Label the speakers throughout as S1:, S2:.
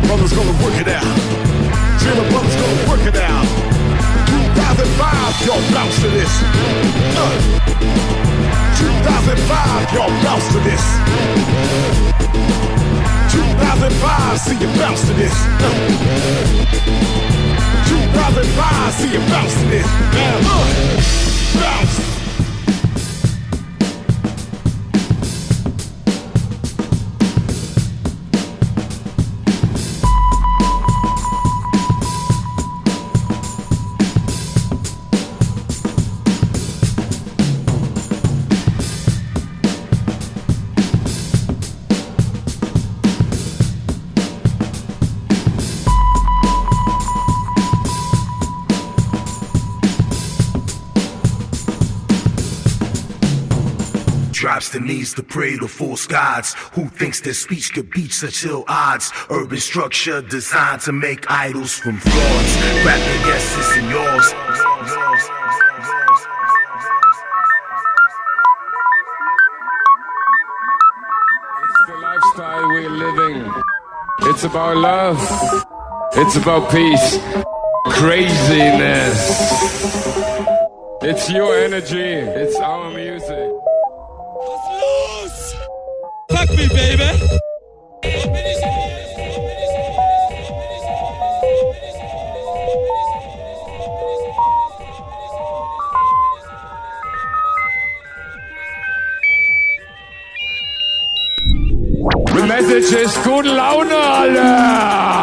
S1: the brothers gonna work it out. The brothers gonna work it out. 2005, y'all bounce to this. Uh. 2005, y'all bounce to this. 2005, see you bounce to this. Uh. 2005, see you bounce to this. Uh. bounce.
S2: Drops needs to pray to false gods. Who thinks their speech could beat such ill odds? Urban structure designed to make idols from frauds. Rap the guesses and yours.
S3: It's the lifestyle we're living. It's about love. It's about peace. Craziness. It's your energy. It's our music.
S4: Baby.
S3: The message ist gute Laune, alle!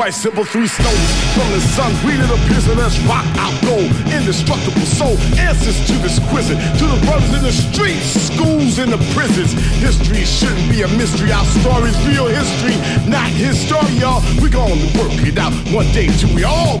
S1: Quite simple, three stones from the sun. We to the prison, let's rock out gold. Indestructible soul, answers to this quizzing. To the brothers in the streets, schools, and the prisons. History shouldn't be a mystery. Our story's real history, not history, y'all. We gonna work it out one day till we all.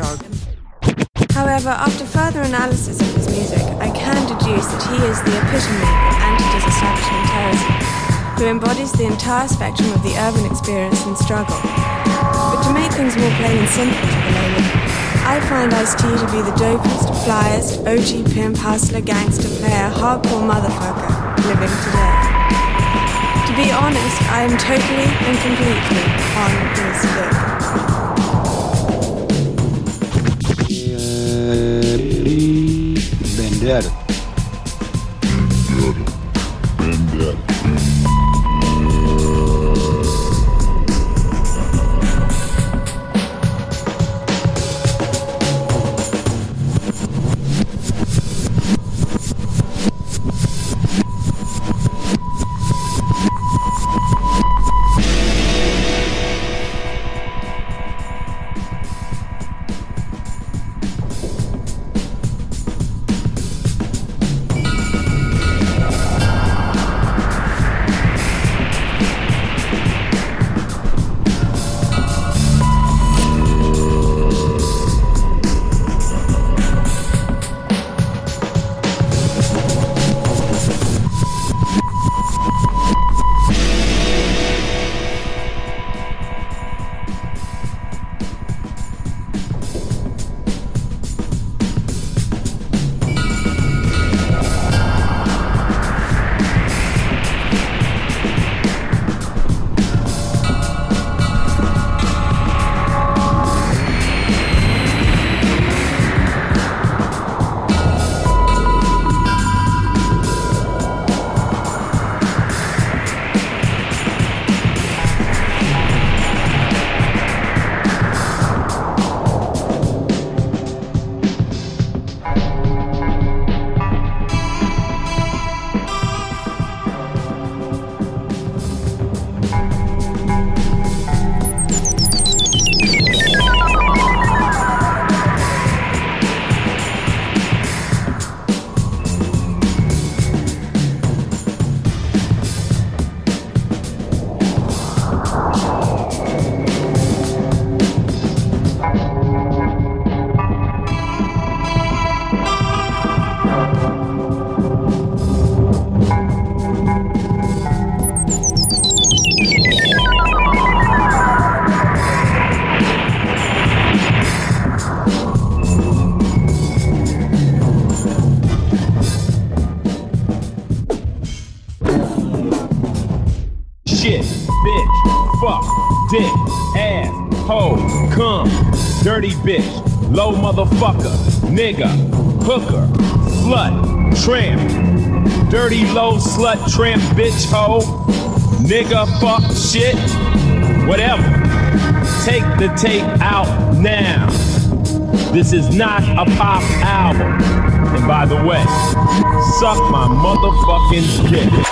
S5: Jog. However, after further analysis of his music, I can deduce that he is the epitome of anti-disestablishment terrorism, who embodies the entire spectrum of the urban experience and struggle. But to make things more plain and simple for the layman, I find Ice-T to be the dopest, flyest, OG pimp, hustler, gangster, player, hardcore motherfucker living today. To be honest, I am totally and completely on his
S6: look. Vendetta.
S7: Dirty bitch, low motherfucker, nigga, hooker, slut, tramp, dirty low slut, tramp, bitch, hoe, nigga, fuck, shit, whatever. Take the tape out now. This is not a pop album. And by the way, suck my motherfucking dick.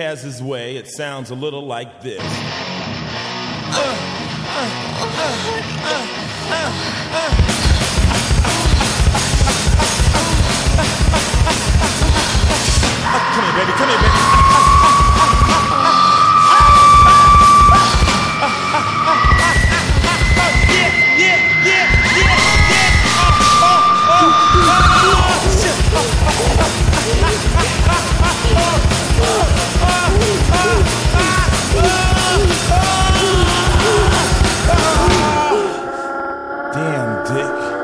S8: Has his way, it sounds a little like this. Uh, uh, uh, Damn dick.